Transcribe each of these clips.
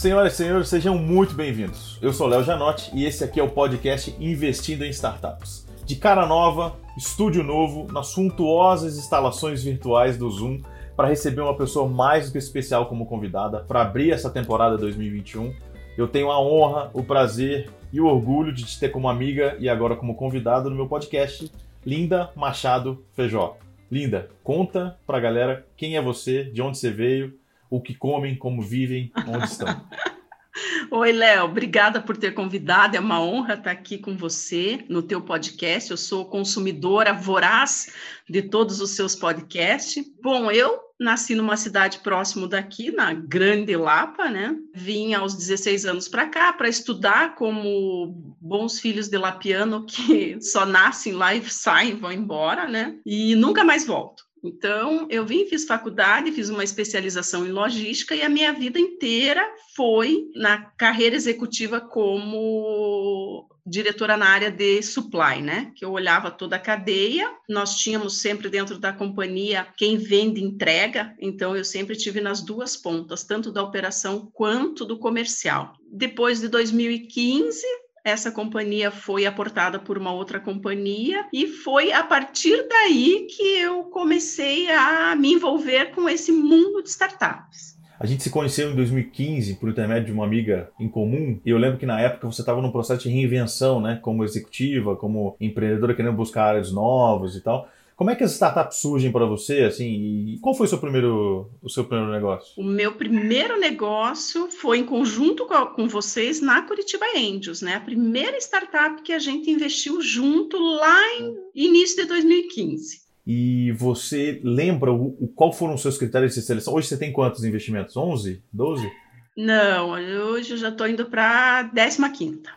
Senhoras e senhores, sejam muito bem-vindos. Eu sou Léo Janotti e esse aqui é o podcast Investindo em Startups. De cara nova, estúdio novo, nas suntuosas instalações virtuais do Zoom, para receber uma pessoa mais do que especial como convidada para abrir essa temporada 2021. Eu tenho a honra, o prazer e o orgulho de te ter como amiga e agora como convidada no meu podcast, Linda Machado Feijó. Linda, conta pra galera quem é você, de onde você veio, o que comem, como vivem, onde estão. Oi, Léo, obrigada por ter convidado. É uma honra estar aqui com você no teu podcast. Eu sou consumidora voraz de todos os seus podcasts. Bom, eu nasci numa cidade próximo daqui, na Grande Lapa, né? Vim aos 16 anos para cá para estudar como bons filhos de lapiano que só nascem lá e saem, vão embora, né? E nunca mais volto. Então, eu vim, fiz faculdade, fiz uma especialização em logística e a minha vida inteira foi na carreira executiva como diretora na área de supply, né? Que eu olhava toda a cadeia. Nós tínhamos sempre dentro da companhia quem vende entrega, então eu sempre tive nas duas pontas, tanto da operação quanto do comercial. Depois de 2015, essa companhia foi aportada por uma outra companhia e foi a partir daí que eu comecei a me envolver com esse mundo de startups. A gente se conheceu em 2015 por intermédio de uma amiga em comum, e eu lembro que na época você estava num processo de reinvenção, né, como executiva, como empreendedora querendo buscar áreas novas e tal. Como é que as startups surgem para você, assim, e qual foi o seu primeiro, o seu primeiro negócio? O meu primeiro negócio foi em conjunto com, com vocês na Curitiba Angels, né? A primeira startup que a gente investiu junto lá em início de 2015. E você lembra o, o, qual foram os seus critérios de seleção? Hoje você tem quantos investimentos? 11? 12? Não, hoje eu já estou indo para a 15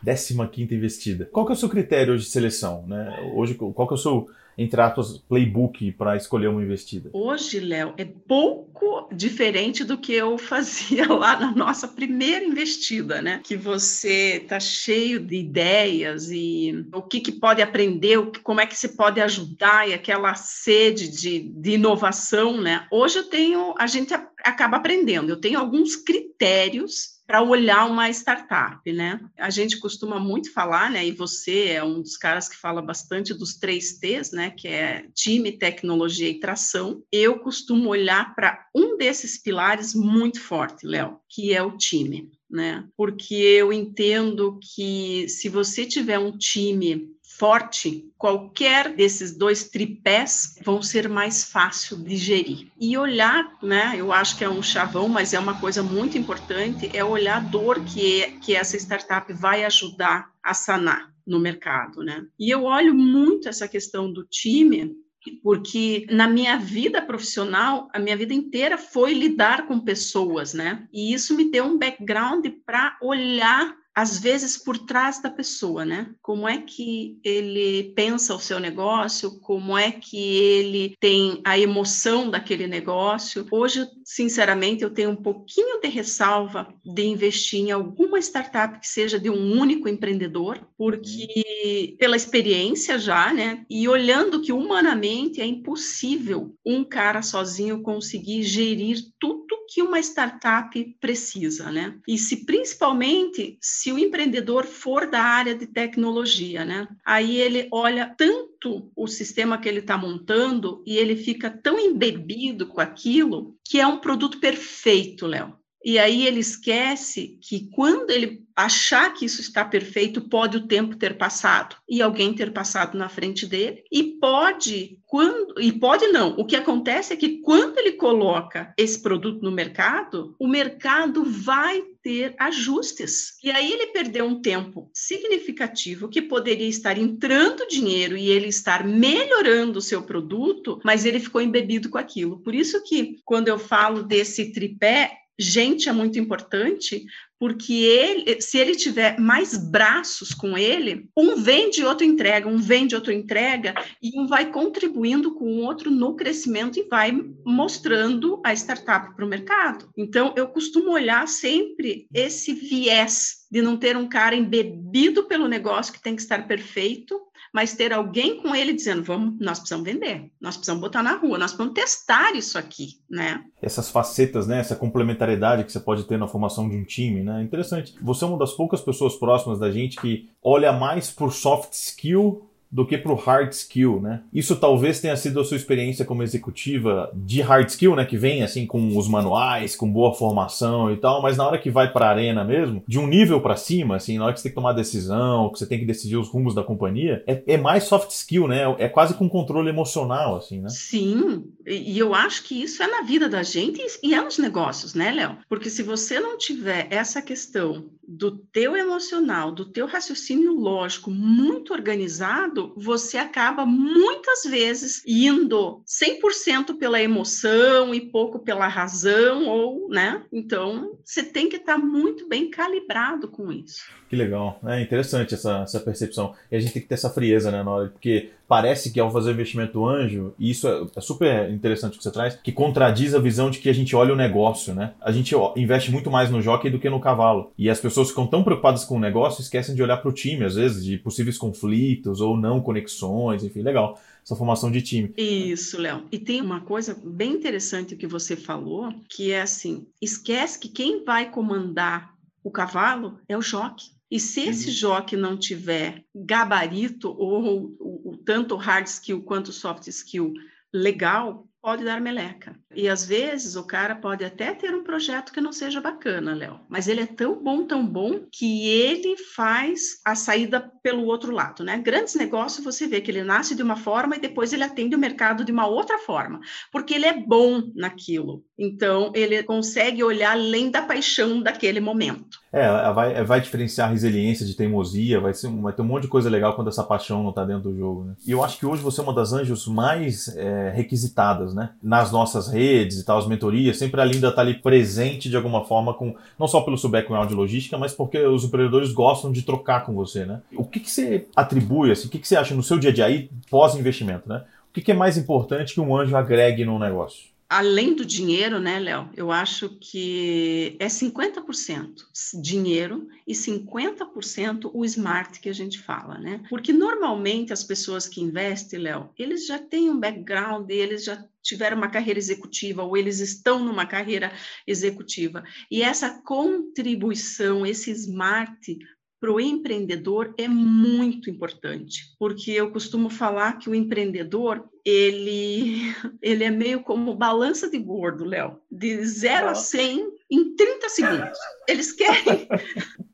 15 quinta investida. Qual que é o seu critério de seleção? Né? Hoje, qual que é o seu entre aspas, playbook para escolher uma investida? Hoje, Léo, é pouco diferente do que eu fazia lá na nossa primeira investida, né? Que você tá cheio de ideias e o que, que pode aprender, como é que se pode ajudar e aquela sede de, de inovação, né? Hoje eu tenho, a gente acaba aprendendo, eu tenho alguns critérios para olhar uma startup, né? A gente costuma muito falar, né? E você é um dos caras que fala bastante dos três T's, né? Que é time, tecnologia e tração. Eu costumo olhar para um desses pilares muito forte, Léo, que é o time, né? Porque eu entendo que se você tiver um time forte, qualquer desses dois tripés vão ser mais fácil de gerir. E olhar, né, eu acho que é um chavão, mas é uma coisa muito importante, é olhar a dor que, que essa startup vai ajudar a sanar no mercado, né? E eu olho muito essa questão do time, porque na minha vida profissional, a minha vida inteira foi lidar com pessoas, né? E isso me deu um background para olhar às vezes por trás da pessoa, né? Como é que ele pensa o seu negócio, como é que ele tem a emoção daquele negócio. Hoje, sinceramente, eu tenho um pouquinho de ressalva de investir em alguma startup que seja de um único empreendedor, porque pela experiência já, né? E olhando que humanamente é impossível um cara sozinho conseguir gerir tudo que uma startup precisa, né? E se principalmente se o empreendedor for da área de tecnologia, né? Aí ele olha tanto o sistema que ele está montando e ele fica tão embebido com aquilo que é um produto perfeito, Léo. E aí ele esquece que quando ele achar que isso está perfeito, pode o tempo ter passado e alguém ter passado na frente dele e pode quando e pode não. O que acontece é que quando ele coloca esse produto no mercado, o mercado vai ter ajustes. E aí ele perdeu um tempo significativo que poderia estar entrando dinheiro e ele estar melhorando o seu produto, mas ele ficou embebido com aquilo. Por isso que quando eu falo desse tripé, gente é muito importante, porque ele, se ele tiver mais braços com ele, um vende, outro entrega, um vende, outro entrega, e um vai contribuindo com o outro no crescimento e vai mostrando a startup para o mercado. Então, eu costumo olhar sempre esse viés de não ter um cara embebido pelo negócio que tem que estar perfeito, mas ter alguém com ele dizendo, vamos, nós precisamos vender, nós precisamos botar na rua, nós precisamos testar isso aqui, né? Essas facetas, né, essa complementariedade que você pode ter na formação de um time, né? Interessante. Você é uma das poucas pessoas próximas da gente que olha mais por soft skill do que para o hard skill, né? Isso talvez tenha sido a sua experiência como executiva de hard skill, né? Que vem assim com os manuais, com boa formação e tal, mas na hora que vai para a arena mesmo, de um nível para cima, assim, na hora que você tem que tomar decisão, que você tem que decidir os rumos da companhia, é, é mais soft skill, né? É quase com controle emocional, assim, né? Sim, e eu acho que isso é na vida da gente e é nos negócios, né, Léo? Porque se você não tiver essa questão do teu emocional, do teu raciocínio lógico muito organizado, você acaba muitas vezes indo 100% pela emoção e pouco pela razão ou, né? Então, você tem que estar muito bem calibrado com isso. Que legal. É interessante essa, essa percepção. E a gente tem que ter essa frieza, né, na hora, porque parece que ao fazer investimento anjo, e isso é, é, super interessante que você traz, que contradiz a visão de que a gente olha o negócio, né? A gente investe muito mais no jockey do que no cavalo. E as pessoas ficam tão preocupadas com o negócio, esquecem de olhar para o time, às vezes, de possíveis conflitos ou não conexões, enfim, legal essa formação de time. Isso, Léo. E tem uma coisa bem interessante que você falou, que é assim, esquece que quem vai comandar o cavalo é o jockey. E se esse uhum. jockey não tiver gabarito ou o, o, tanto hard skill quanto soft skill legal, pode dar meleca. E às vezes o cara pode até ter um projeto que não seja bacana, Léo, mas ele é tão bom, tão bom, que ele faz a saída pelo outro lado, né? Grandes negócios você vê que ele nasce de uma forma e depois ele atende o mercado de uma outra forma, porque ele é bom naquilo. Então ele consegue olhar além da paixão daquele momento. É, vai, vai diferenciar resiliência de teimosia, vai, ser, vai ter um monte de coisa legal quando essa paixão não está dentro do jogo, né? E eu acho que hoje você é uma das anjos mais é, requisitadas né? Nas nossas redes e tal, as mentorias, sempre a Linda está ali presente de alguma forma, com não só pelo seu background de logística, mas porque os empreendedores gostam de trocar com você, né? O que, que você atribui, assim, o que, que você acha no seu dia a dia aí, pós-investimento, né? O que, que é mais importante que um anjo agregue no negócio? Além do dinheiro, né, Léo? Eu acho que é 50% dinheiro e 50% o smart que a gente fala, né? Porque normalmente as pessoas que investem, Léo, eles já têm um background, eles já tiveram uma carreira executiva ou eles estão numa carreira executiva. E essa contribuição, esse smart para o empreendedor é muito importante, porque eu costumo falar que o empreendedor ele, ele é meio como balança de gordo, Léo, de 0 a 100 em 30 segundos. Eles querem,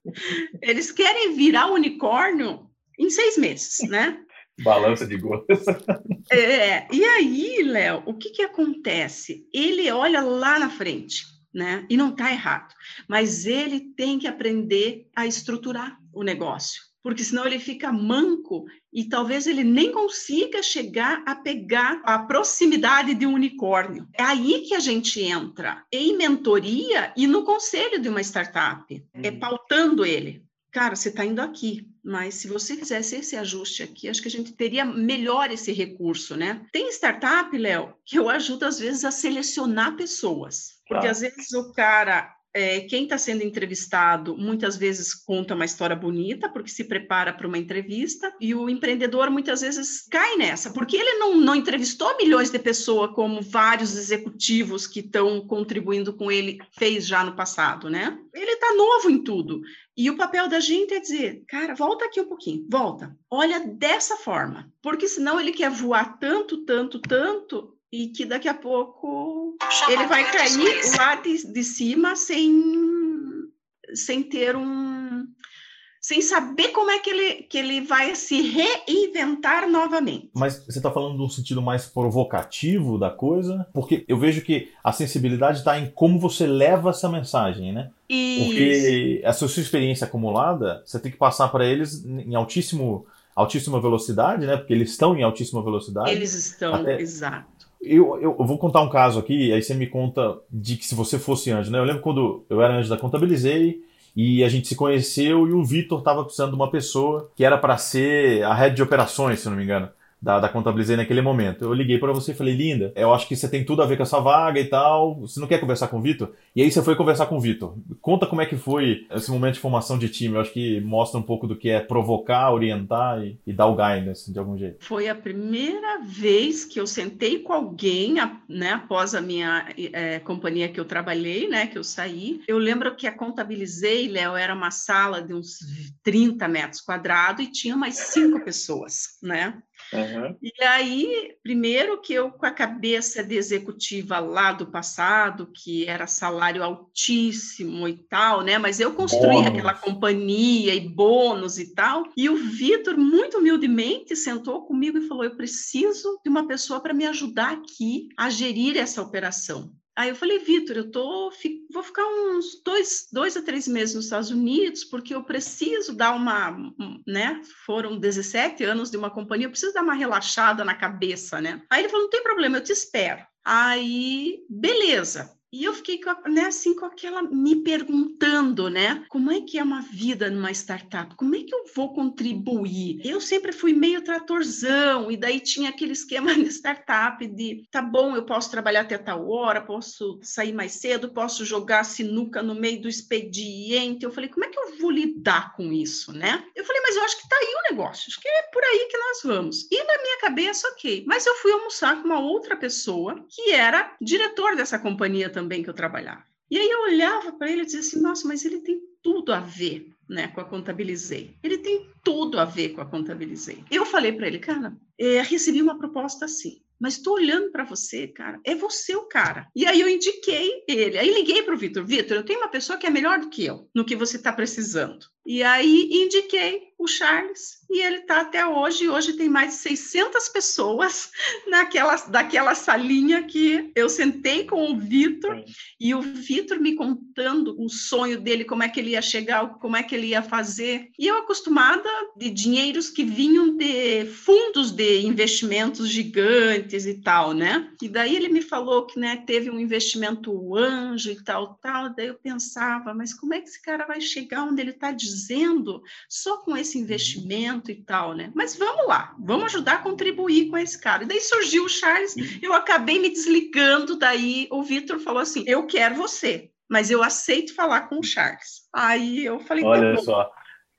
eles querem virar unicórnio em seis meses, né? Balança de gordo. É, e aí, Léo, o que, que acontece? Ele olha lá na frente né? E não está errado, mas ele tem que aprender a estruturar o negócio, porque senão ele fica manco e talvez ele nem consiga chegar a pegar a proximidade de um unicórnio. É aí que a gente entra em mentoria e no conselho de uma startup, é uhum. pautando ele. Cara, você está indo aqui, mas se você fizesse esse ajuste aqui, acho que a gente teria melhor esse recurso, né? Tem startup, Léo, que eu ajudo às vezes a selecionar pessoas. Porque às vezes o cara, é, quem está sendo entrevistado, muitas vezes conta uma história bonita, porque se prepara para uma entrevista, e o empreendedor muitas vezes cai nessa, porque ele não, não entrevistou milhões de pessoas, como vários executivos que estão contribuindo com ele fez já no passado, né? Ele está novo em tudo. E o papel da gente é dizer, cara, volta aqui um pouquinho, volta, olha dessa forma, porque senão ele quer voar tanto, tanto, tanto, e que daqui a pouco ele vai cair lá de, de cima sem, sem ter um sem saber como é que ele, que ele vai se reinventar novamente. Mas você está falando de um sentido mais provocativo da coisa? Porque eu vejo que a sensibilidade está em como você leva essa mensagem, né? Isso. Porque a sua experiência acumulada, você tem que passar para eles em altíssimo, altíssima velocidade, né? Porque eles estão em altíssima velocidade. Eles estão, até... exato. Eu, eu, vou contar um caso aqui, aí você me conta de que se você fosse anjo, né? Eu lembro quando eu era anjo da Contabilizei e a gente se conheceu e o Vitor estava precisando de uma pessoa que era para ser a head de operações, se não me engano. Da, da Contabilizei naquele momento. Eu liguei para você e falei, linda, eu acho que você tem tudo a ver com essa vaga e tal. Você não quer conversar com o Vitor? E aí você foi conversar com o Vitor. Conta como é que foi esse momento de formação de time. Eu acho que mostra um pouco do que é provocar, orientar e, e dar o guidance de algum jeito. Foi a primeira vez que eu sentei com alguém, né, após a minha é, companhia que eu trabalhei, né, que eu saí. Eu lembro que a Contabilizei, Léo, era uma sala de uns 30 metros quadrados e tinha mais cinco pessoas, né? Uhum. E aí, primeiro que eu, com a cabeça de executiva lá do passado, que era salário altíssimo e tal, né? Mas eu construí bônus. aquela companhia e bônus e tal. E o Vitor, muito humildemente, sentou comigo e falou: Eu preciso de uma pessoa para me ajudar aqui a gerir essa operação. Aí eu falei, Vitor, eu tô, vou ficar uns dois, dois a três meses nos Estados Unidos, porque eu preciso dar uma, né? Foram 17 anos de uma companhia, eu preciso dar uma relaxada na cabeça, né? Aí ele falou, não tem problema, eu te espero. Aí, beleza. E eu fiquei né, assim com aquela me perguntando, né, como é que é uma vida numa startup? Como é que eu vou contribuir? Eu sempre fui meio tratorzão e daí tinha aquele esquema de startup de, tá bom, eu posso trabalhar até tal hora, posso sair mais cedo, posso jogar sinuca no meio do expediente. Eu falei, como é que eu vou lidar com isso, né? Eu falei, mas eu acho que tá aí o negócio, acho que é por aí que nós vamos. E na minha cabeça, ok. Mas eu fui almoçar com uma outra pessoa que era diretor dessa companhia também também que eu trabalhava. E aí eu olhava para ele e dizia assim, nossa, mas ele tem tudo a ver né, com a Contabilizei. Ele tem tudo a ver com a Contabilizei. Eu falei para ele, cara, é, recebi uma proposta assim, mas estou olhando para você, cara, é você o cara. E aí eu indiquei ele. Aí liguei para o Vitor, Vitor, eu tenho uma pessoa que é melhor do que eu no que você está precisando. E aí indiquei o Charles e ele está até hoje. Hoje tem mais de 600 pessoas naquela, daquela salinha que eu sentei com o Vitor e o Vitor me contando o sonho dele, como é que ele ia chegar, como é que ele ia fazer. E eu acostumada de dinheiros que vinham de fundos de investimentos gigantes e tal, né? E daí ele me falou que né, teve um investimento anjo e tal, tal. Daí eu pensava, mas como é que esse cara vai chegar onde ele está dizendo? Fazendo só com esse uhum. investimento e tal, né? Mas vamos lá, vamos ajudar a contribuir com esse cara. E daí surgiu o Charles, uhum. eu acabei me desligando, daí o Vitor falou assim: eu quero você, mas eu aceito falar com o Charles. Aí eu falei, tá olha tá só.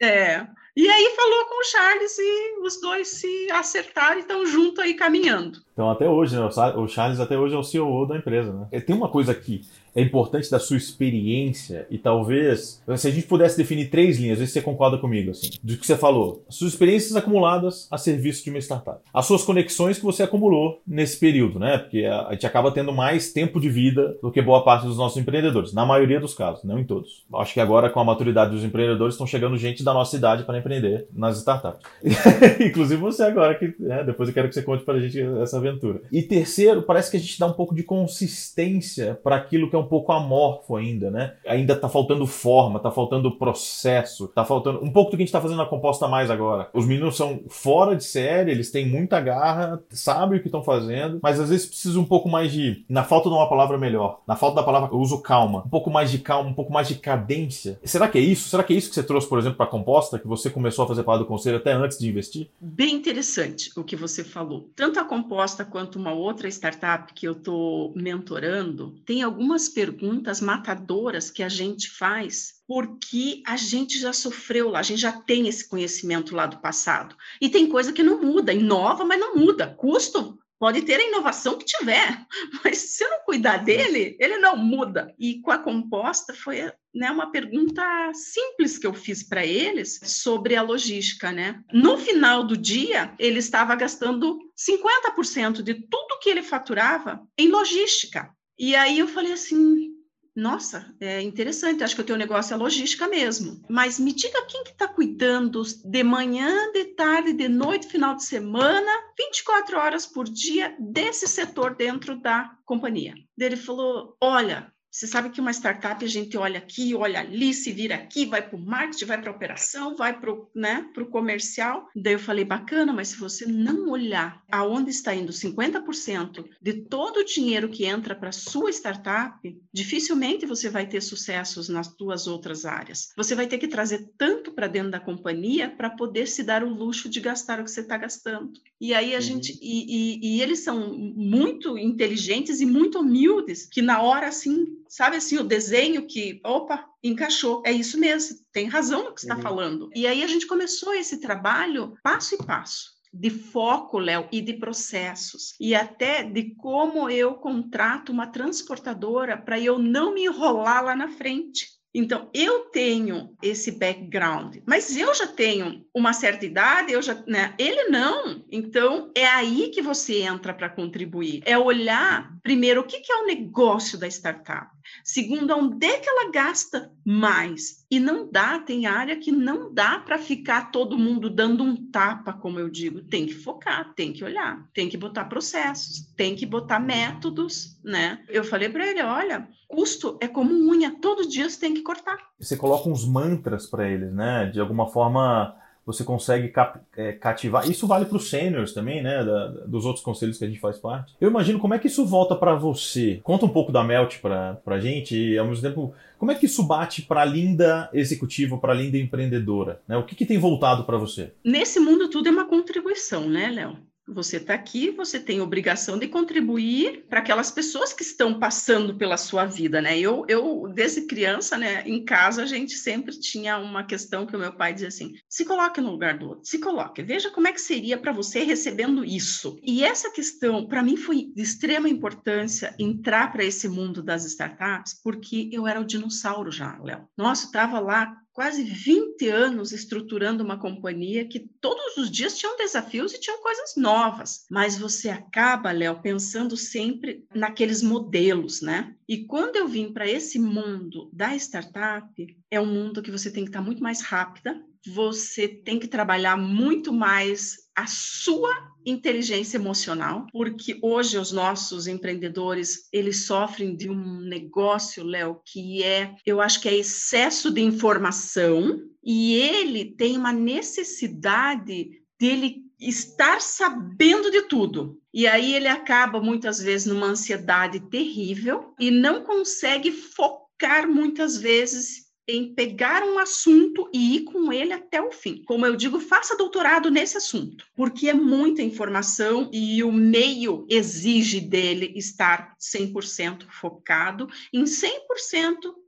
É. E aí falou com o Charles e os dois se acertaram e estão juntos aí caminhando. Então até hoje, né? O Charles até hoje é o CEO da empresa, né? Tem uma coisa aqui é importante da sua experiência e talvez, se a gente pudesse definir três linhas, ver se você concorda comigo, assim, do que você falou. As suas experiências acumuladas a serviço de uma startup. As suas conexões que você acumulou nesse período, né? Porque a gente acaba tendo mais tempo de vida do que boa parte dos nossos empreendedores, na maioria dos casos, não em todos. Acho que agora, com a maturidade dos empreendedores, estão chegando gente da nossa idade para empreender nas startups. Inclusive você agora, que né, depois eu quero que você conte para a gente essa aventura. E terceiro, parece que a gente dá um pouco de consistência para aquilo que é um pouco amorfo ainda, né? Ainda tá faltando forma, tá faltando processo, tá faltando um pouco do que a gente tá fazendo na composta mais agora. Os meninos são fora de série, eles têm muita garra, sabem o que estão fazendo, mas às vezes precisa um pouco mais de, na falta de uma palavra melhor, na falta da palavra, eu uso calma, um pouco mais de calma, um pouco mais de cadência. Será que é isso? Será que é isso que você trouxe, por exemplo, para a composta, que você começou a fazer parte do conselho até antes de investir? Bem interessante o que você falou. Tanto a composta quanto uma outra startup que eu tô mentorando, tem algumas perguntas matadoras que a gente faz porque a gente já sofreu lá, a gente já tem esse conhecimento lá do passado. E tem coisa que não muda, inova, mas não muda. Custo pode ter a inovação que tiver, mas se não cuidar dele, ele não muda. E com a composta foi né, uma pergunta simples que eu fiz para eles sobre a logística, né? No final do dia, ele estava gastando 50% de tudo que ele faturava em logística. E aí eu falei assim, nossa, é interessante, acho que o teu negócio é logística mesmo. Mas me diga quem que está cuidando de manhã, de tarde, de noite, final de semana, 24 horas por dia desse setor dentro da companhia. Ele falou: olha, você sabe que uma startup a gente olha aqui, olha ali, se vira aqui, vai para o marketing, vai para a operação, vai para o né, comercial. Daí eu falei, bacana, mas se você não olhar aonde está indo 50% de todo o dinheiro que entra para sua startup, dificilmente você vai ter sucessos nas duas outras áreas. Você vai ter que trazer tanto para dentro da companhia para poder se dar o luxo de gastar o que você está gastando. E aí a uhum. gente e, e, e, eles são muito inteligentes e muito humildes, que na hora assim, sabe assim, o desenho que, opa, encaixou. É isso mesmo, tem razão no que está uhum. falando. E aí a gente começou esse trabalho passo e passo de foco, Léo, e de processos, e até de como eu contrato uma transportadora para eu não me enrolar lá na frente. Então, eu tenho esse background, mas eu já tenho uma certa idade, eu já, né? Ele não. Então, é aí que você entra para contribuir. É olhar primeiro o que, que é o negócio da startup. Segundo, onde é que ela gasta mais? E não dá, tem área que não dá para ficar todo mundo dando um tapa, como eu digo. Tem que focar, tem que olhar, tem que botar processos, tem que botar métodos, né? Eu falei para ele, olha, custo é como unha, todo dia você tem que cortar. Você coloca uns mantras para eles, né? De alguma forma você consegue é, cativar. Isso vale para os seniors também, né? Da, dos outros conselhos que a gente faz parte. Eu imagino como é que isso volta para você. Conta um pouco da Melt para a gente e, ao mesmo tempo, como é que isso bate para a linda executiva, para a linda empreendedora? Né? O que, que tem voltado para você? Nesse mundo, tudo é uma contribuição, né, Léo? Você está aqui, você tem obrigação de contribuir para aquelas pessoas que estão passando pela sua vida, né? Eu, eu, desde criança, né, em casa, a gente sempre tinha uma questão que o meu pai dizia assim: se coloque no lugar do outro, se coloque, veja como é que seria para você recebendo isso. E essa questão, para mim, foi de extrema importância entrar para esse mundo das startups, porque eu era o dinossauro já, Léo. Nossa, estava lá quase 20 anos estruturando uma companhia que todos os dias tinham desafios e tinham coisas novas, mas você acaba, Léo, pensando sempre naqueles modelos, né? E quando eu vim para esse mundo da startup, é um mundo que você tem que estar muito mais rápida, você tem que trabalhar muito mais a sua inteligência emocional, porque hoje os nossos empreendedores, eles sofrem de um negócio, Léo, que é, eu acho que é excesso de informação, e ele tem uma necessidade dele estar sabendo de tudo. E aí ele acaba muitas vezes numa ansiedade terrível e não consegue focar muitas vezes em pegar um assunto e ir com ele até o fim. Como eu digo, faça doutorado nesse assunto, porque é muita informação e o meio exige dele estar 100% focado em 100%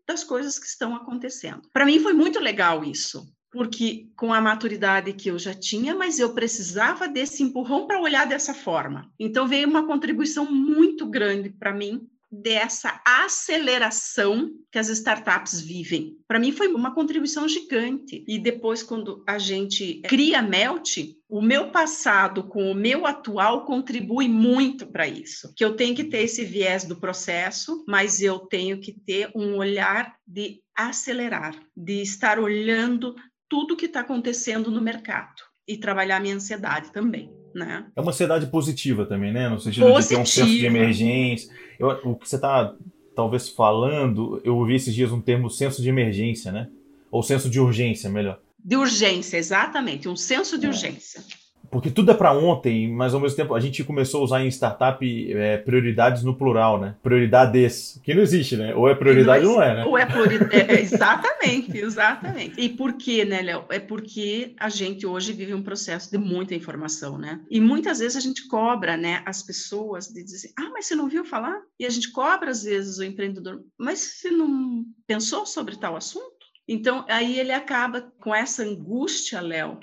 das coisas que estão acontecendo. Para mim foi muito legal isso, porque com a maturidade que eu já tinha, mas eu precisava desse empurrão para olhar dessa forma. Então veio uma contribuição muito grande para mim dessa aceleração que as startups vivem. Para mim foi uma contribuição gigante. E depois quando a gente cria Melt, o meu passado com o meu atual contribui muito para isso. Que eu tenho que ter esse viés do processo, mas eu tenho que ter um olhar de acelerar, de estar olhando tudo que está acontecendo no mercado e trabalhar minha ansiedade também. Né? É uma ansiedade positiva também, né? No sentido positiva. de ter um senso de emergência. Eu, o que você está talvez falando, eu ouvi esses dias um termo senso de emergência, né? Ou senso de urgência, melhor. De urgência, exatamente, um senso de é. urgência. Porque tudo é para ontem, mas ao mesmo tempo a gente começou a usar em startup é, prioridades no plural, né? Prioridades, que não existe, né? Ou é prioridade ou não é, né? Ou é prioridade, é, exatamente, exatamente. E por quê, né, Léo? É porque a gente hoje vive um processo de muita informação, né? E muitas vezes a gente cobra, né, as pessoas de dizer, ah, mas você não viu falar? E a gente cobra às vezes o empreendedor, mas você não pensou sobre tal assunto? Então, aí ele acaba com essa angústia, Léo,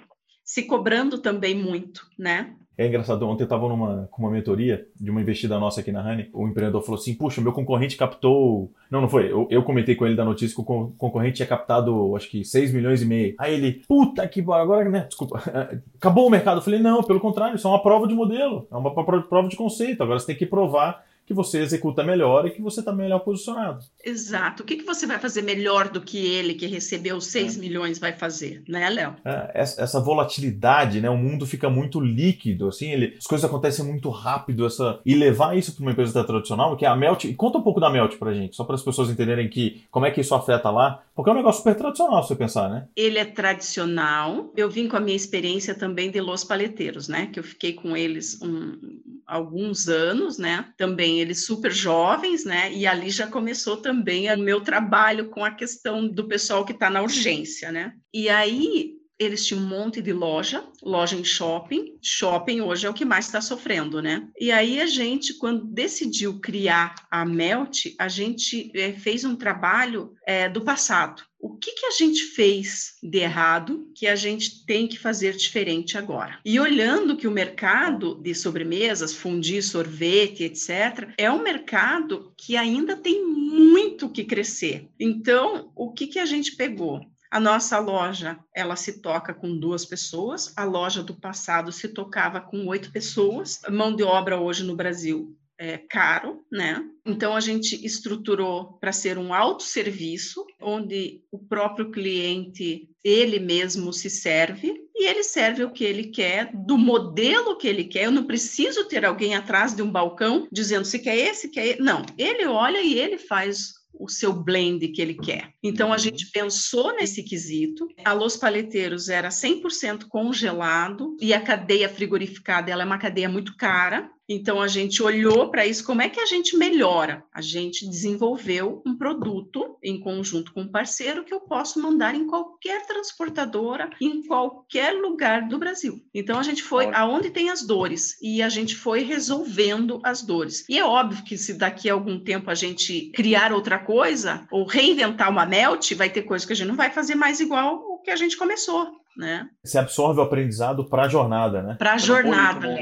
se cobrando também muito, né? É engraçado, ontem eu estava com uma mentoria de uma investida nossa aqui na Honey. O empreendedor falou assim: Puxa, meu concorrente captou. Não, não foi. Eu, eu comentei com ele da notícia que o concorrente tinha captado, acho que 6 milhões e meio. Aí ele, puta que agora, né? Desculpa, acabou o mercado. Eu falei: Não, pelo contrário, isso é uma prova de modelo, é uma prova de conceito. Agora você tem que provar que você executa melhor e que você está melhor posicionado. Exato. O que, que você vai fazer melhor do que ele que recebeu 6 é. milhões vai fazer, né, Léo? É, essa volatilidade, né? O mundo fica muito líquido, assim, ele, as coisas acontecem muito rápido, essa e levar isso para uma empresa tradicional, que é a Melt. Conta um pouco da Melt para gente, só para as pessoas entenderem que como é que isso afeta lá, porque é um negócio super tradicional, se você pensar, né? Ele é tradicional. Eu vim com a minha experiência também de Los Paleteiros, né? Que eu fiquei com eles um, alguns anos, né? Também eles super jovens, né? E ali já começou também o meu trabalho com a questão do pessoal que está na urgência, né? E aí eles tinham um monte de loja, loja em shopping. Shopping hoje é o que mais está sofrendo, né? E aí a gente, quando decidiu criar a Melt, a gente é, fez um trabalho é, do passado. O que, que a gente fez de errado que a gente tem que fazer diferente agora? E olhando que o mercado de sobremesas, fundir, sorvete, etc., é um mercado que ainda tem muito que crescer. Então, o que, que a gente pegou? A nossa loja, ela se toca com duas pessoas. A loja do passado se tocava com oito pessoas. Mão de obra hoje no Brasil é caro, né? Então a gente estruturou para ser um autosserviço, onde o próprio cliente ele mesmo se serve e ele serve o que ele quer, do modelo que ele quer. Eu não preciso ter alguém atrás de um balcão dizendo se quer esse, quer esse. Não, ele olha e ele faz o seu blend que ele quer. Então a uhum. gente pensou nesse quesito. A Los Paleteiros era 100% congelado e a cadeia frigorificada ela é uma cadeia muito cara. Então a gente olhou para isso, como é que a gente melhora? A gente desenvolveu um produto em conjunto com um parceiro que eu posso mandar em qualquer transportadora, em qualquer lugar do Brasil. Então a gente foi aonde tem as dores e a gente foi resolvendo as dores. E é óbvio que se daqui a algum tempo a gente criar outra coisa ou reinventar uma melt, vai ter coisa que a gente não vai fazer mais igual o que a gente começou. Né? Você absorve o aprendizado para a jornada, né? Para a jornada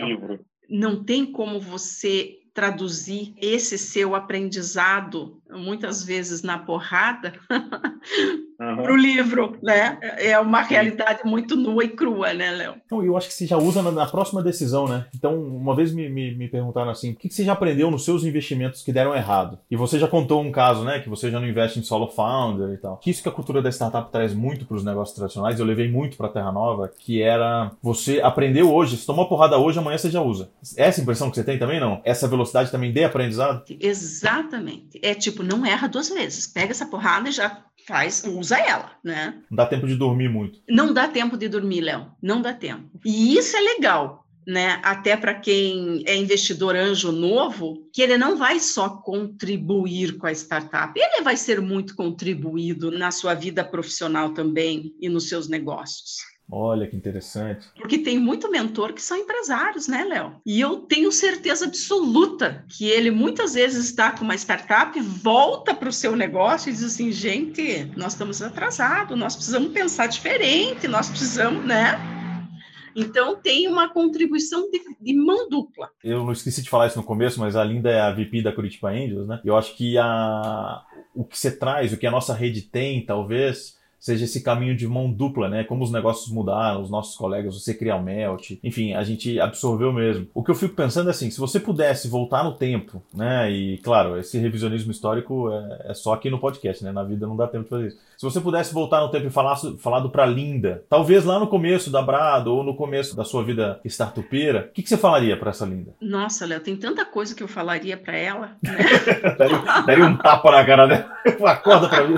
não tem como você traduzir esse seu aprendizado, muitas vezes na porrada, uhum. para o livro, né? É uma realidade muito nua e crua, né, Léo? Então, eu acho que você já usa na, na próxima decisão, né? Então, uma vez me, me, me perguntaram assim, o que, que, você já aprendeu nos seus investimentos que deram errado? E você já contou um caso, né? Que você já não investe em solo founder e tal. Isso que a cultura da startup traz muito para os negócios tradicionais, eu levei muito para a Terra Nova, que era você aprendeu hoje, se tomou porrada hoje, amanhã você já usa. Essa impressão que você tem também, não? Essa velocidade também de aprendizado? Exatamente. É tipo, não erra duas vezes. Pega essa porrada e já faz, usa ela, né? Não dá tempo de dormir muito. Não dá tempo de dormir, Léo. Não dá tempo. E isso é legal, né? Até para quem é investidor anjo novo, que ele não vai só contribuir com a startup, ele vai ser muito contribuído na sua vida profissional também e nos seus negócios. Olha que interessante. Porque tem muito mentor que são empresários, né, Léo? E eu tenho certeza absoluta que ele muitas vezes está com uma startup, volta para o seu negócio e diz assim: gente, nós estamos atrasados, nós precisamos pensar diferente, nós precisamos, né? Então tem uma contribuição de, de, mão dupla. Eu não esqueci de falar isso no começo, mas a Linda é a VP da Curitiba Angels, né? Eu acho que a, o que você traz, o que a nossa rede tem, talvez, seja esse caminho de mão dupla, né? Como os negócios mudaram, os nossos colegas, você criar o Melt, enfim, a gente absorveu mesmo. O que eu fico pensando é assim, se você pudesse voltar no tempo, né? E claro, esse revisionismo histórico é, é só aqui no podcast, né? Na vida não dá tempo de fazer isso. Se você pudesse voltar no tempo e falar, falar do pra Linda, talvez lá no começo da Brado ou no começo da sua vida startupeira, o que, que você falaria para essa Linda? Nossa, Léo, tem tanta coisa que eu falaria para ela. Né? daria, daria um tapa na cara dela. Acorda pra mim.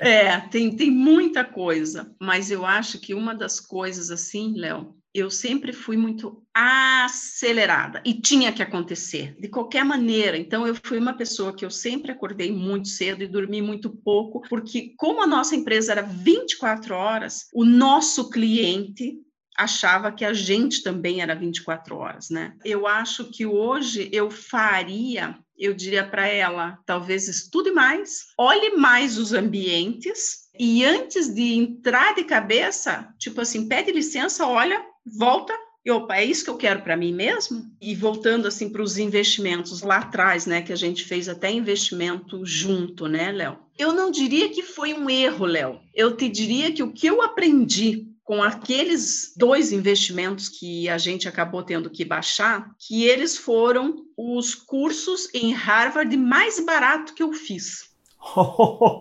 É, tem, tem muita coisa, mas eu acho que uma das coisas assim, Léo, eu sempre fui muito acelerada e tinha que acontecer de qualquer maneira. Então eu fui uma pessoa que eu sempre acordei muito cedo e dormi muito pouco, porque como a nossa empresa era 24 horas, o nosso cliente achava que a gente também era 24 horas, né? Eu acho que hoje eu faria eu diria para ela: talvez estude mais, olhe mais os ambientes e antes de entrar de cabeça, tipo assim, pede licença, olha, volta. E, opa, é isso que eu quero para mim mesmo? E voltando assim para os investimentos lá atrás, né, que a gente fez até investimento junto, né, Léo? Eu não diria que foi um erro, Léo. Eu te diria que o que eu aprendi com aqueles dois investimentos que a gente acabou tendo que baixar, que eles foram os cursos em Harvard mais barato que eu fiz.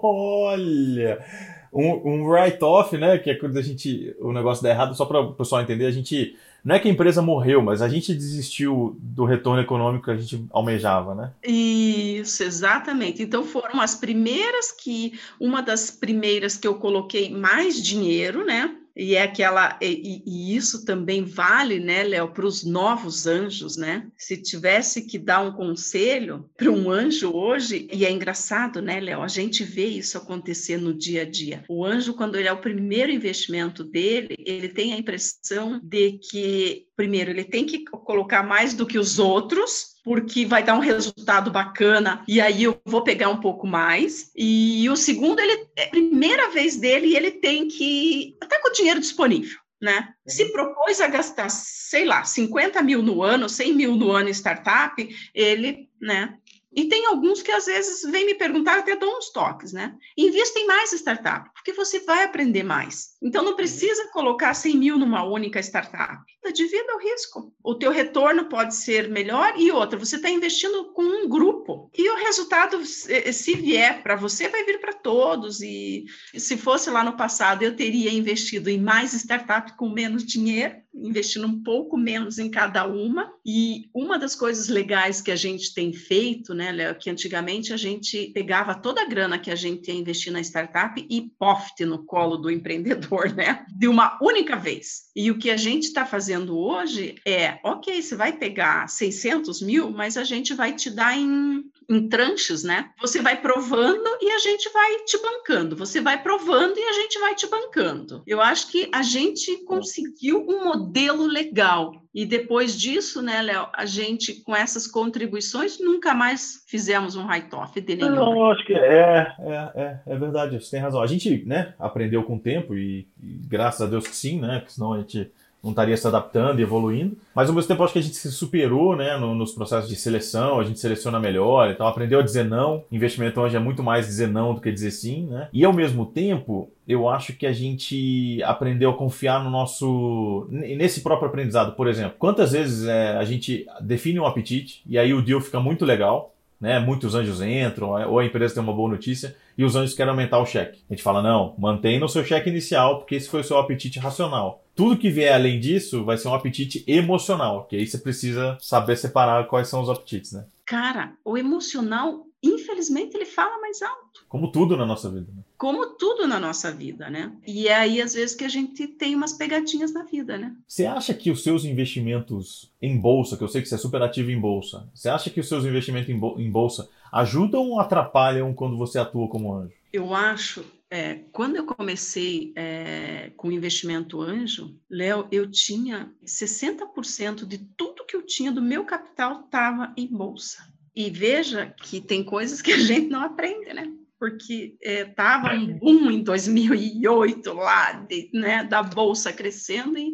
Olha, um, um write-off, né? Que é quando a gente o negócio dá errado, só para o pessoal entender, a gente não é que a empresa morreu, mas a gente desistiu do retorno econômico que a gente almejava, né? Isso, exatamente. Então foram as primeiras que, uma das primeiras que eu coloquei mais dinheiro, né? E é aquela e, e isso também vale, né, Léo, para os novos anjos, né? Se tivesse que dar um conselho para um anjo hoje, e é engraçado, né, Léo? A gente vê isso acontecer no dia a dia. O anjo, quando ele é o primeiro investimento dele, ele tem a impressão de que primeiro ele tem que colocar mais do que os outros porque vai dar um resultado bacana e aí eu vou pegar um pouco mais. E o segundo, ele é a primeira vez dele e ele tem que até com o dinheiro disponível. Né? Uhum. Se propôs a gastar, sei lá, 50 mil no ano, 100 mil no ano em startup, ele né, e tem alguns que às vezes vêm me perguntar, até dou uns toques, né? Invista em mais startup, porque você vai aprender mais. Então não precisa colocar 100 mil numa única startup. Divida o risco. O teu retorno pode ser melhor e outra, você está investindo com um grupo. E o resultado, se vier para você, vai vir para todos. E se fosse lá no passado, eu teria investido em mais startup com menos dinheiro investindo um pouco menos em cada uma. E uma das coisas legais que a gente tem feito, né, Léo, que antigamente a gente pegava toda a grana que a gente ia investir na startup e poft no colo do empreendedor, né, de uma única vez. E o que a gente está fazendo hoje é, ok, você vai pegar 600 mil, mas a gente vai te dar em em tranches, né? Você vai provando e a gente vai te bancando. Você vai provando e a gente vai te bancando. Eu acho que a gente conseguiu um modelo legal. E depois disso, né, Léo, a gente, com essas contribuições, nunca mais fizemos um write-off de nenhum. Não, acho que é, é, é, é, verdade, você tem razão. A gente, né, aprendeu com o tempo e, e graças a Deus que sim, né, porque senão a gente não estaria se adaptando e evoluindo. Mas ao mesmo tempo acho que a gente se superou né, no, nos processos de seleção, a gente seleciona melhor, então aprendeu a dizer não. Investimento hoje é muito mais dizer não do que dizer sim, né? E ao mesmo tempo, eu acho que a gente aprendeu a confiar no nosso. nesse próprio aprendizado. Por exemplo, quantas vezes é, a gente define um apetite e aí o deal fica muito legal né? Muitos anjos entram, ou a empresa tem uma boa notícia e os anjos querem aumentar o cheque. A gente fala, não, mantenha o seu cheque inicial, porque esse foi o seu apetite racional. Tudo que vier além disso vai ser um apetite emocional, que aí você precisa saber separar quais são os apetites, né? Cara, o emocional, infelizmente, ele fala mais alto. Como tudo na nossa vida, né? como tudo na nossa vida, né? E é aí, às vezes, que a gente tem umas pegadinhas na vida, né? Você acha que os seus investimentos em bolsa, que eu sei que você é super ativo em bolsa, você acha que os seus investimentos em bolsa ajudam ou atrapalham quando você atua como anjo? Eu acho é, quando eu comecei é, com investimento anjo, Léo, eu tinha 60% de tudo que eu tinha do meu capital estava em bolsa. E veja que tem coisas que a gente não aprende, né? Porque estava é, um boom em 2008 lá, de, né, da bolsa crescendo e,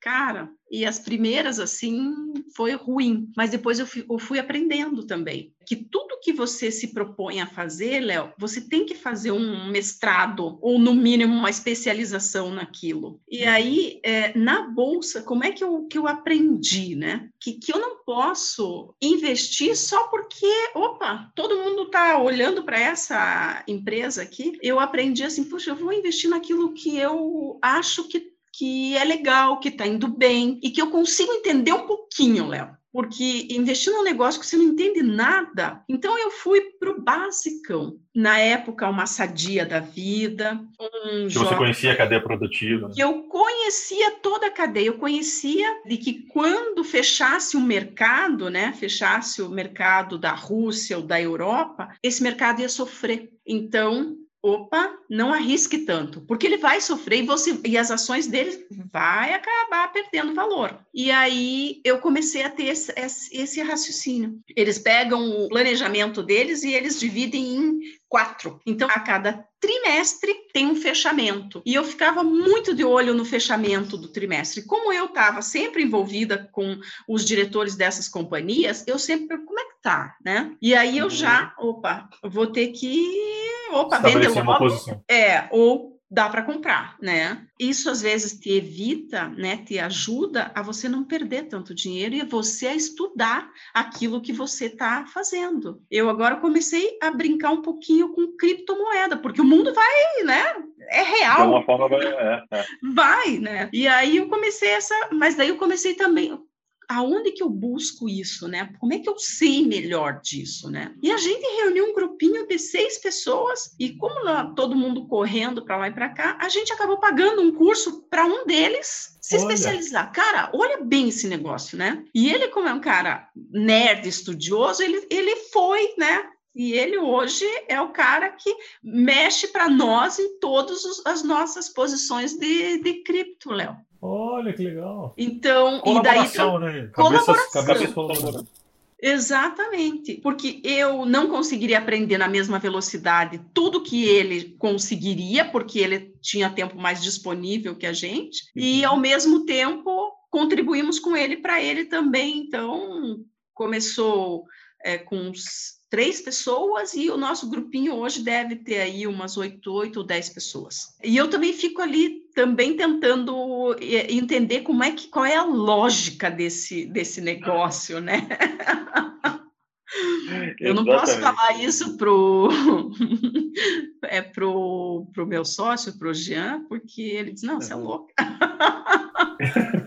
cara, e as primeiras, assim, foi ruim, mas depois eu fui, eu fui aprendendo também, que tudo que você se propõe a fazer, Léo, você tem que fazer um mestrado, ou no mínimo uma especialização naquilo. E aí, é, na bolsa, como é que eu, que eu aprendi, né? Que, que eu não posso investir só porque, opa, todo mundo está olhando para essa empresa aqui. Eu aprendi assim, puxa, eu vou investir naquilo que eu acho que que é legal, que está indo bem e que eu consigo entender um pouquinho, Léo. Porque investir num negócio que você não entende nada, então eu fui para o basicão. Na época, uma sadia da vida. Um que você conhecia a cadeia produtiva. Que eu conhecia toda a cadeia. Eu conhecia de que quando fechasse o mercado, né, fechasse o mercado da Rússia ou da Europa, esse mercado ia sofrer. Então, opa, não arrisque tanto, porque ele vai sofrer e, você, e as ações dele vai acabar perdendo valor. E aí eu comecei a ter esse, esse, raciocínio. Eles pegam o planejamento deles e eles dividem em quatro. Então, a cada trimestre tem um fechamento. E eu ficava muito de olho no fechamento do trimestre. Como eu estava sempre envolvida com os diretores dessas companhias, eu sempre, como é que tá, né? E aí eu já, uhum. opa, vou ter que opa, vende logo. É, ou dá para comprar, né? Isso às vezes te evita, né, te ajuda a você não perder tanto dinheiro e a você a estudar aquilo que você está fazendo. Eu agora comecei a brincar um pouquinho com criptomoeda, porque o mundo vai, né? É real. De uma forma vai, é, é. vai, né? E aí eu comecei essa, mas daí eu comecei também aonde que eu busco isso, né? Como é que eu sei melhor disso, né? E a gente reuniu um grupinho de seis pessoas e como todo mundo correndo para lá e para cá, a gente acabou pagando um curso para um deles se olha. especializar. Cara, olha bem esse negócio, né? E ele, como é um cara nerd, estudioso, ele, ele foi, né? E ele hoje é o cara que mexe para nós em todas as nossas posições de, de cripto, Léo. Olha que legal. Então, e daí né? colaboração. Cabeças, Exatamente, porque eu não conseguiria aprender na mesma velocidade tudo que ele conseguiria, porque ele tinha tempo mais disponível que a gente, uhum. e ao mesmo tempo contribuímos com ele para ele também. Então, começou é, com três pessoas e o nosso grupinho hoje deve ter aí umas oito, oito ou dez pessoas. E eu também fico ali também tentando entender como é que qual é a lógica desse desse negócio, né? Eu não posso falar isso pro é pro, pro meu sócio, pro Jean, porque ele diz não, você é louca.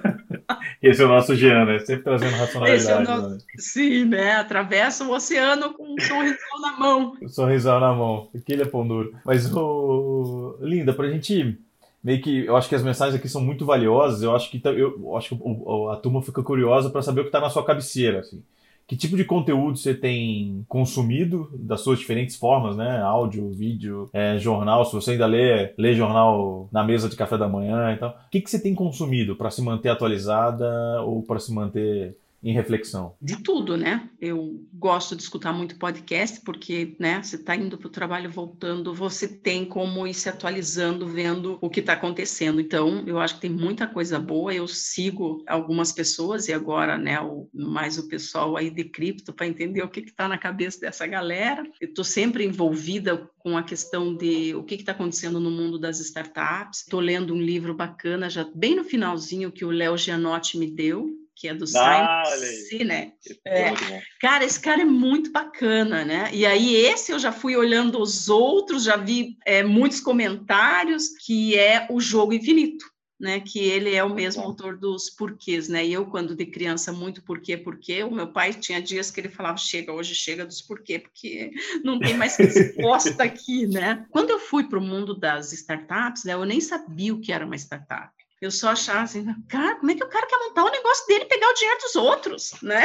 Esse é o nosso Jean, né? Sempre trazendo racionalidade. É nosso... né? Sim, né? Atravessa o oceano com um sorrisão na mão. Um sorrisão na mão. Aquele é pão duro. Mas, o... Linda, pra gente meio que eu acho que as mensagens aqui são muito valiosas. Eu acho que eu, eu acho que a turma fica curiosa para saber o que está na sua cabeceira, assim. Que tipo de conteúdo você tem consumido das suas diferentes formas, né? Áudio, vídeo, é, jornal. Se você ainda lê, lê jornal na mesa de café da manhã e tal. O que, que você tem consumido para se manter atualizada ou para se manter em reflexão? De tudo, né? Eu gosto de escutar muito podcast, porque, né, você está indo para o trabalho, voltando, você tem como ir se atualizando, vendo o que está acontecendo. Então, eu acho que tem muita coisa boa. Eu sigo algumas pessoas e agora, né, o, mais o pessoal aí de cripto para entender o que está na cabeça dessa galera. Eu estou sempre envolvida com a questão de o que está acontecendo no mundo das startups. Estou lendo um livro bacana, já bem no finalzinho, que o Léo Gianotti me deu, que é do ah, Simon Sinek. É. Cara, esse cara é muito bacana, né? E aí, esse eu já fui olhando os outros, já vi é, muitos comentários, que é o Jogo Infinito. Né, que ele é o mesmo autor dos porquês, né? E eu, quando de criança, muito porquê, porquê, o meu pai tinha dias que ele falava, chega, hoje chega dos porquê, porque não tem mais resposta aqui, né? Quando eu fui para o mundo das startups, né, eu nem sabia o que era uma startup. Eu só achava assim, cara, como é que o cara quer montar o negócio dele e pegar o dinheiro dos outros, né?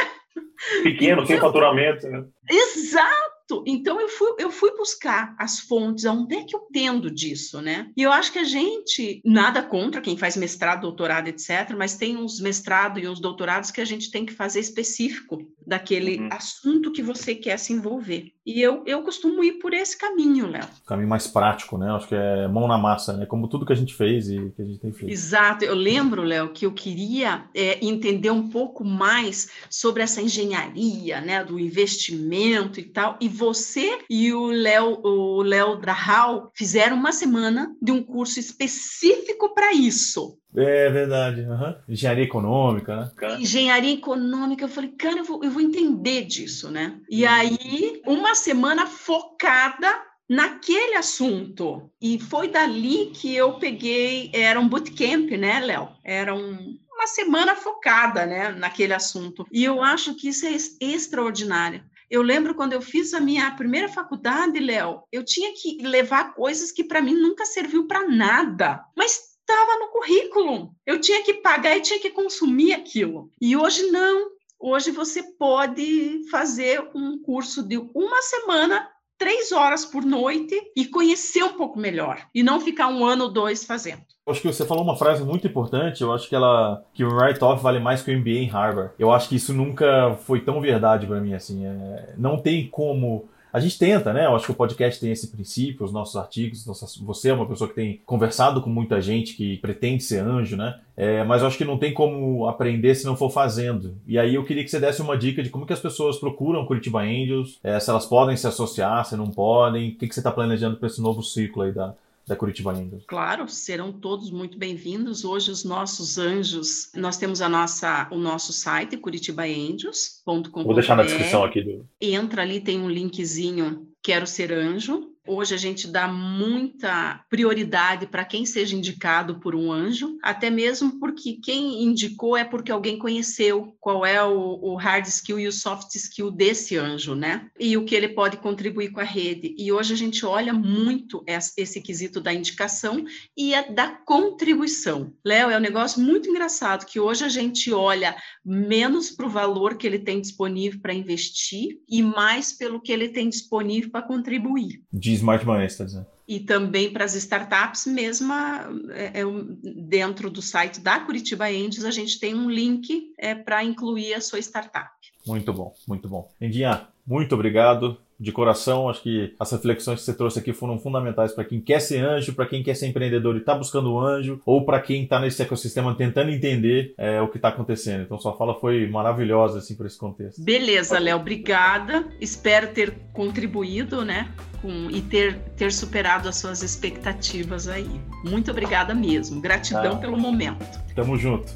Pequeno, sem faturamento, né? Exato! Então eu fui, eu fui buscar as fontes, aonde é que eu tendo disso, né? E eu acho que a gente, nada contra quem faz mestrado, doutorado, etc., mas tem uns mestrados e uns doutorados que a gente tem que fazer específico daquele uhum. assunto que você quer se envolver. E eu, eu costumo ir por esse caminho, Léo. Caminho mais prático, né? Acho que é mão na massa, né? Como tudo que a gente fez e que a gente tem feito. Exato. Eu lembro, Léo, que eu queria é, entender um pouco mais sobre essa engenharia, né? Do investimento e tal. E você e o Léo, o Léo Drahal fizeram uma semana de um curso específico para isso. É verdade. Uhum. Engenharia econômica, né? Engenharia econômica. Eu falei, cara, eu vou, eu vou entender disso, né? E aí, uma semana focada naquele assunto. E foi dali que eu peguei, era um bootcamp, né, Léo? Era um, uma semana focada, né, naquele assunto. E eu acho que isso é extraordinário. Eu lembro quando eu fiz a minha primeira faculdade, Léo, eu tinha que levar coisas que para mim nunca serviu para nada. Mas estava no currículo. Eu tinha que pagar e tinha que consumir aquilo. E hoje não. Hoje você pode fazer um curso de uma semana, três horas por noite e conhecer um pouco melhor. E não ficar um ano ou dois fazendo. Acho que você falou uma frase muito importante. Eu acho que ela que o write-off vale mais que o MBA em Harvard. Eu acho que isso nunca foi tão verdade para mim assim. É, não tem como a gente tenta, né? Eu acho que o podcast tem esse princípio, os nossos artigos, nossas, você é uma pessoa que tem conversado com muita gente que pretende ser anjo, né? É, mas eu acho que não tem como aprender se não for fazendo. E aí eu queria que você desse uma dica de como que as pessoas procuram Curitiba Angels, é, se elas podem se associar, se não podem, o que, que você está planejando para esse novo ciclo aí da, da Curitiba Angels. Claro, serão todos muito bem-vindos. Hoje os nossos anjos, nós temos a nossa, o nosso site curitibaangels.com. Vou deixar na descrição aqui do. Entra ali tem um linkzinho Quero ser anjo Hoje a gente dá muita prioridade para quem seja indicado por um anjo, até mesmo porque quem indicou é porque alguém conheceu qual é o, o hard skill e o soft skill desse anjo, né? E o que ele pode contribuir com a rede. E hoje a gente olha muito esse quesito da indicação e a da contribuição. Léo, é um negócio muito engraçado que hoje a gente olha menos para o valor que ele tem disponível para investir e mais pelo que ele tem disponível para contribuir. De Smart Money, está dizendo e também para as startups, mesmo é, é, dentro do site da Curitiba Angels, a gente tem um link é, para incluir a sua startup. Muito bom, muito bom. Endinha, muito obrigado de coração. Acho que as reflexões que você trouxe aqui foram fundamentais para quem quer ser anjo, para quem quer ser empreendedor e está buscando anjo, ou para quem está nesse ecossistema tentando entender é, o que está acontecendo. Então, sua fala foi maravilhosa assim para esse contexto. Beleza, Léo, obrigada. Espero ter contribuído, né? Com, e ter, ter superado as suas expectativas aí. Muito obrigada mesmo. Gratidão ah. pelo momento. Tamo junto.